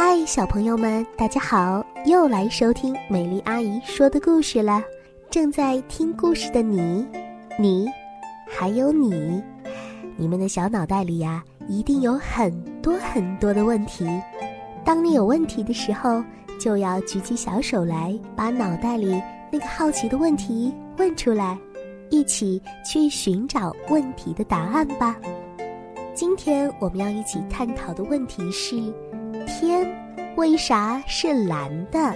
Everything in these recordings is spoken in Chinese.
嗨，小朋友们，大家好！又来收听美丽阿姨说的故事了。正在听故事的你，你，还有你，你们的小脑袋里呀，一定有很多很多的问题。当你有问题的时候，就要举起小手来，把脑袋里那个好奇的问题问出来，一起去寻找问题的答案吧。今天我们要一起探讨的问题是。天为啥是蓝的？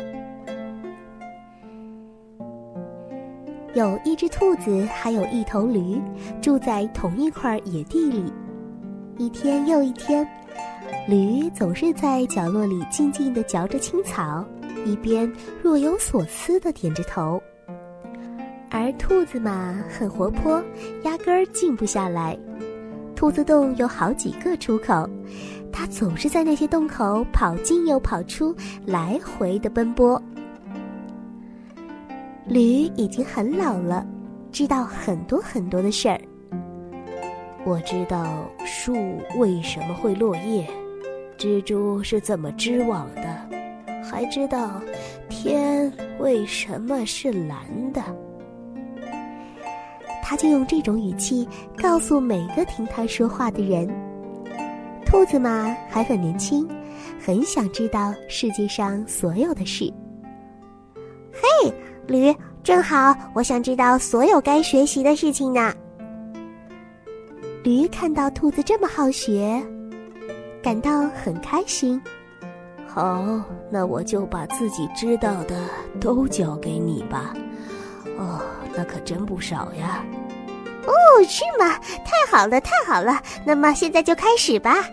有一只兔子，还有一头驴，住在同一块野地里。一天又一天，驴总是在角落里静静地嚼着青草，一边若有所思地点着头。而兔子嘛，很活泼，压根儿静不下来。兔子洞有好几个出口。它总是在那些洞口跑进又跑出，来回的奔波。驴已经很老了，知道很多很多的事儿。我知道树为什么会落叶，蜘蛛是怎么织网的，还知道天为什么是蓝的。他就用这种语气告诉每个听他说话的人。兔子嘛还很年轻，很想知道世界上所有的事。嘿，驴，正好我想知道所有该学习的事情呢。驴看到兔子这么好学，感到很开心。好，那我就把自己知道的都教给你吧。哦，那可真不少呀。哦，是吗？太好了，太好了。那么现在就开始吧。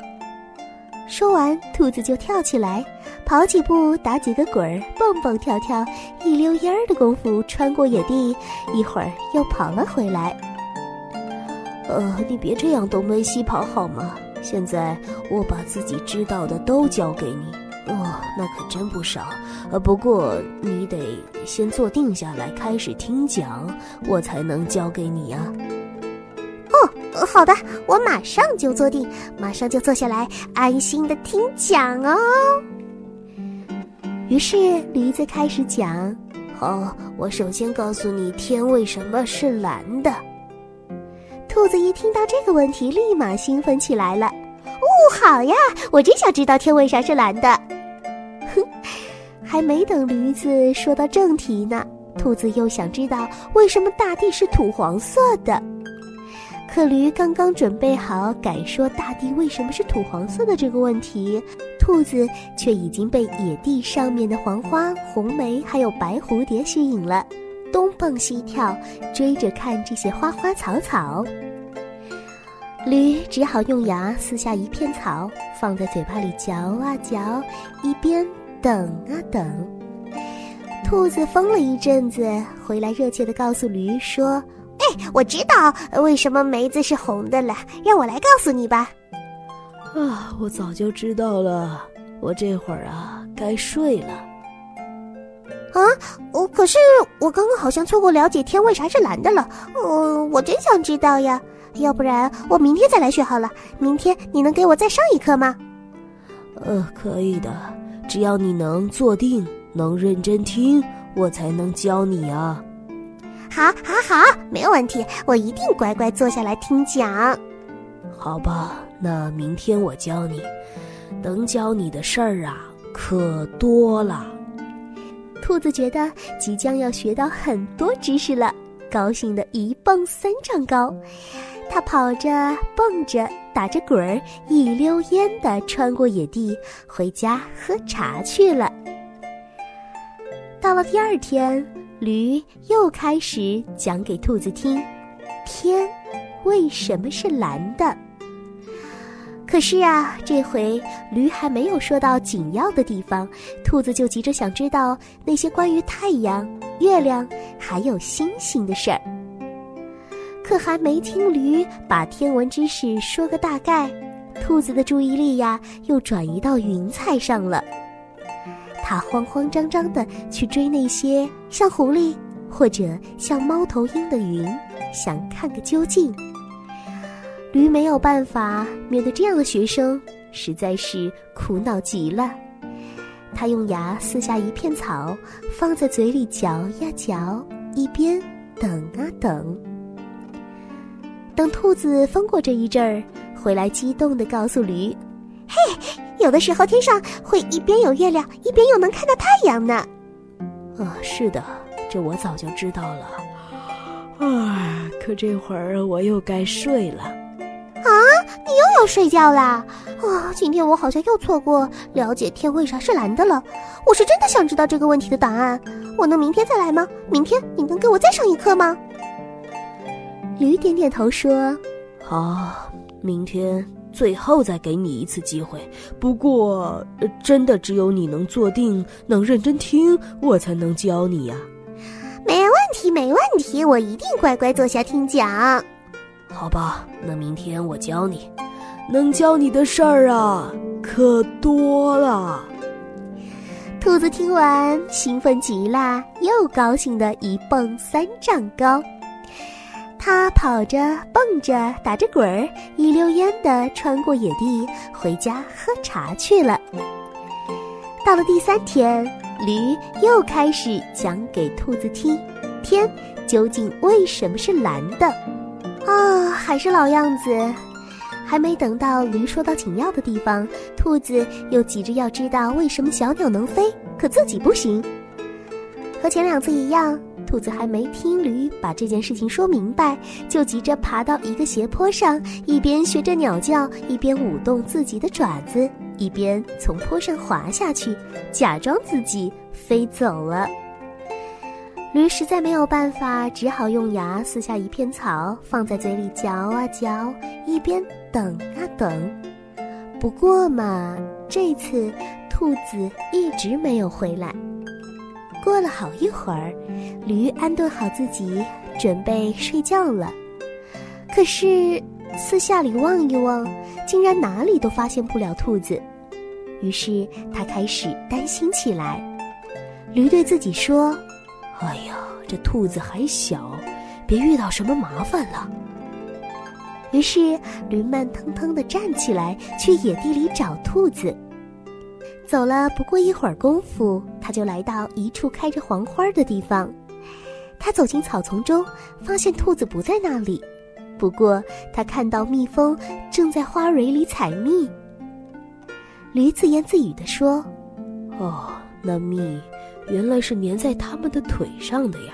说完，兔子就跳起来，跑几步，打几个滚儿，蹦蹦跳跳，一溜烟儿的功夫穿过野地，一会儿又跑了回来。呃，你别这样东奔西跑好吗？现在我把自己知道的都教给你。哦，那可真不少。呃，不过你得先坐定下来开始听讲，我才能教给你呀。好的，我马上就坐定，马上就坐下来，安心的听讲哦。于是驴子开始讲：“好，我首先告诉你天为什么是蓝的。”兔子一听到这个问题，立马兴奋起来了。“哦，好呀，我真想知道天为啥是蓝的。”哼，还没等驴子说到正题呢，兔子又想知道为什么大地是土黄色的。可驴刚刚准备好改说大地为什么是土黄色的这个问题，兔子却已经被野地上面的黄花、红梅还有白蝴蝶吸引了，东蹦西跳，追着看这些花花草草。驴只好用牙撕下一片草，放在嘴巴里嚼啊嚼，一边等啊等。兔子疯了一阵子，回来热切地告诉驴说。我知道为什么梅子是红的了，让我来告诉你吧。啊，我早就知道了。我这会儿啊，该睡了。啊，我可是我刚刚好像错过了解天为啥是蓝的了。嗯，我真想知道呀。要不然我明天再来学好了。明天你能给我再上一课吗？呃，可以的，只要你能坐定，能认真听，我才能教你啊。好，好，好，没有问题，我一定乖乖坐下来听讲。好吧，那明天我教你，能教你的事儿啊，可多了。兔子觉得即将要学到很多知识了，高兴的一蹦三丈高。它跑着、蹦着、打着滚儿，一溜烟的穿过野地，回家喝茶去了。到了第二天。驴又开始讲给兔子听，天为什么是蓝的？可是啊，这回驴还没有说到紧要的地方，兔子就急着想知道那些关于太阳、月亮还有星星的事儿。可还没听驴把天文知识说个大概，兔子的注意力呀又转移到云彩上了。他慌慌张张的去追那些像狐狸或者像猫头鹰的云，想看个究竟。驴没有办法面对这样的学生，实在是苦恼极了。他用牙撕下一片草，放在嘴里嚼呀嚼，一边等啊等。等兔子疯过这一阵儿，回来激动地告诉驴：“嘿，有的时候天上会一边有月亮，一边又能看到太阳呢。”啊，是的，这我早就知道了。啊，可这会儿我又该睡了。啊，你又要睡觉啦？啊，今天我好像又错过了解天为啥是蓝的了。我是真的想知道这个问题的答案。我能明天再来吗？明天你能给我再上一课吗？驴点点头说：“好，明天最后再给你一次机会。不过，真的只有你能坐定、能认真听，我才能教你呀。”没问题，没问题，我一定乖乖坐下听讲。好吧，那明天我教你，能教你的事儿啊，可多了。兔子听完，兴奋极了，又高兴的一蹦三丈高。他跑着、蹦着、打着滚儿，一溜烟的穿过野地，回家喝茶去了。到了第三天，驴又开始讲给兔子听，天究竟为什么是蓝的。啊，还是老样子，还没等到驴说到紧要的地方，兔子又急着要知道为什么小鸟能飞，可自己不行。和前两次一样，兔子还没听驴把这件事情说明白，就急着爬到一个斜坡上，一边学着鸟叫，一边舞动自己的爪子，一边从坡上滑下去，假装自己飞走了。驴实在没有办法，只好用牙撕下一片草，放在嘴里嚼啊嚼，一边等啊等。不过嘛，这次兔子一直没有回来。过了好一会儿，驴安顿好自己，准备睡觉了。可是四下里望一望，竟然哪里都发现不了兔子。于是他开始担心起来。驴对自己说。哎呀，这兔子还小，别遇到什么麻烦了。于是驴慢腾腾地站起来，去野地里找兔子。走了不过一会儿功夫，他就来到一处开着黄花的地方。他走进草丛中，发现兔子不在那里。不过他看到蜜蜂正在花蕊里采蜜。驴自言自语地说：“哦，那蜜……”原来是粘在它们的腿上的呀，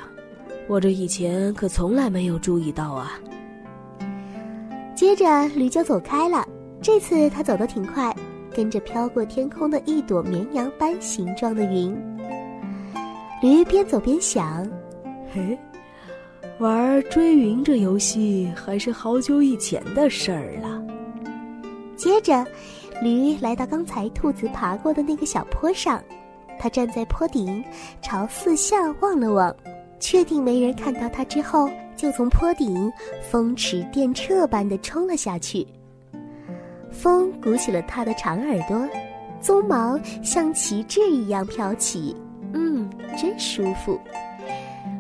我这以前可从来没有注意到啊。接着驴就走开了，这次他走得挺快，跟着飘过天空的一朵绵羊般形状的云。驴边走边想：“嘿，玩追云这游戏还是好久以前的事儿了。”接着，驴来到刚才兔子爬过的那个小坡上。它站在坡顶，朝四下望了望，确定没人看到它之后，就从坡顶风驰电掣般的冲了下去。风鼓起了它的长耳朵，鬃毛像旗帜一样飘起，嗯，真舒服。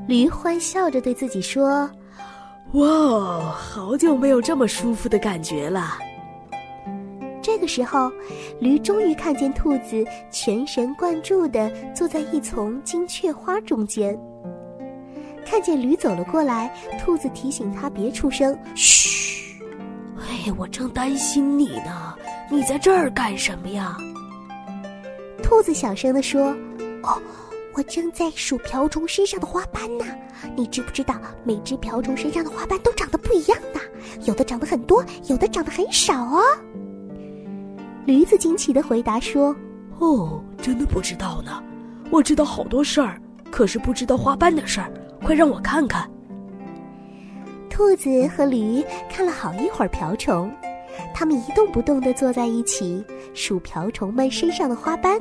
驴欢笑着对自己说：“哇，好久没有这么舒服的感觉了。”这个时候，驴终于看见兔子全神贯注地坐在一丛金雀花中间。看见驴走了过来，兔子提醒他别出声：“嘘，我正担心你呢，你在这儿干什么呀？”兔子小声地说：“哦，我正在数瓢虫身上的花斑呢。你知不知道，每只瓢虫身上的花斑都长得不一样呢？有的长得很多，有的长得很少哦。”驴子惊奇的回答说：“哦，真的不知道呢。我知道好多事儿，可是不知道花斑的事儿。快让我看看。”兔子和驴看了好一会儿瓢虫，它们一动不动地坐在一起数瓢虫们身上的花斑，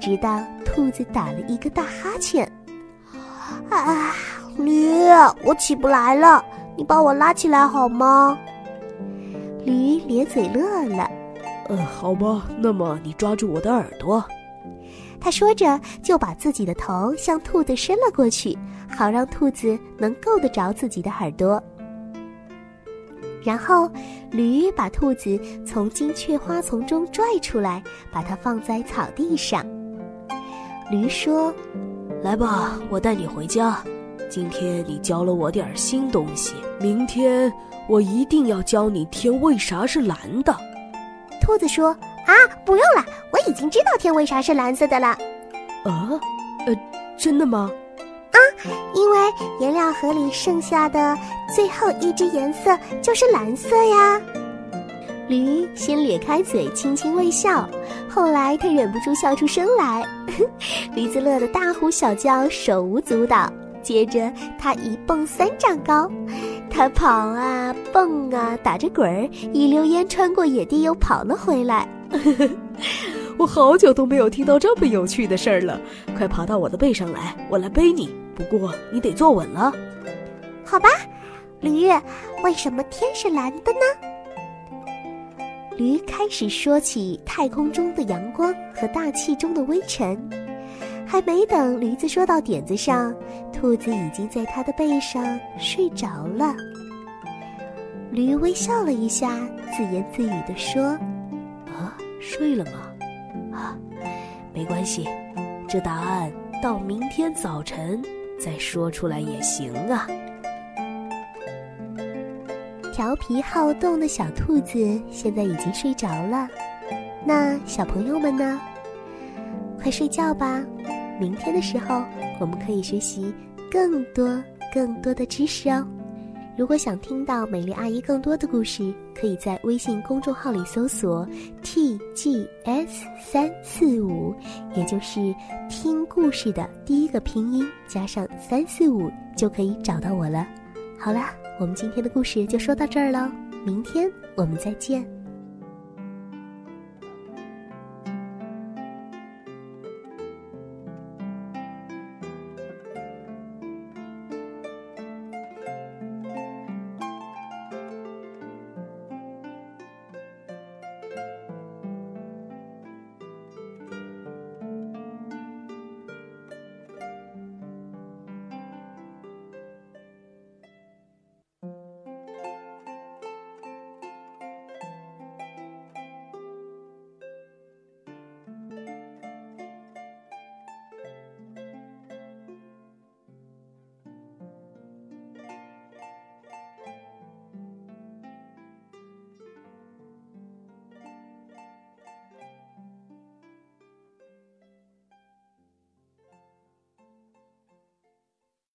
直到兔子打了一个大哈欠。“啊，驴，我起不来了，你把我拉起来好吗？”驴咧嘴乐了。呃，好吧，那么你抓住我的耳朵。他说着，就把自己的头向兔子伸了过去，好让兔子能够得着自己的耳朵。然后，驴把兔子从金雀花丛中拽出来，把它放在草地上。驴说：“来吧，我带你回家。今天你教了我点新东西，明天我一定要教你天为啥是蓝的。”兔子说：“啊，不用了，我已经知道天为啥是蓝色的了。”啊，呃，真的吗？啊，因为颜料盒里剩下的最后一只颜色就是蓝色呀。驴先咧开嘴，轻轻微笑，后来他忍不住笑出声来。驴子乐得大呼小叫，手舞足蹈。接着他一蹦三丈高，他跑啊蹦啊，打着滚儿，一溜烟穿过野地，又跑了回来。我好久都没有听到这么有趣的事儿了，快爬到我的背上来，我来背你。不过你得坐稳了。好吧，驴，为什么天是蓝的呢？驴开始说起太空中的阳光和大气中的微尘，还没等驴子说到点子上，兔子已经在它的背上睡着了。驴微笑了一下，自言自语地说：“啊，睡了吗？啊，没关系，这答案到明天早晨再说出来也行啊。”调皮好动的小兔子现在已经睡着了，那小朋友们呢？快睡觉吧，明天的时候我们可以学习更多更多的知识哦。如果想听到美丽阿姨更多的故事，可以在微信公众号里搜索 “tgs 三四五”，也就是听故事的第一个拼音加上三四五，就可以找到我了。好了。我们今天的故事就说到这儿了，明天我们再见。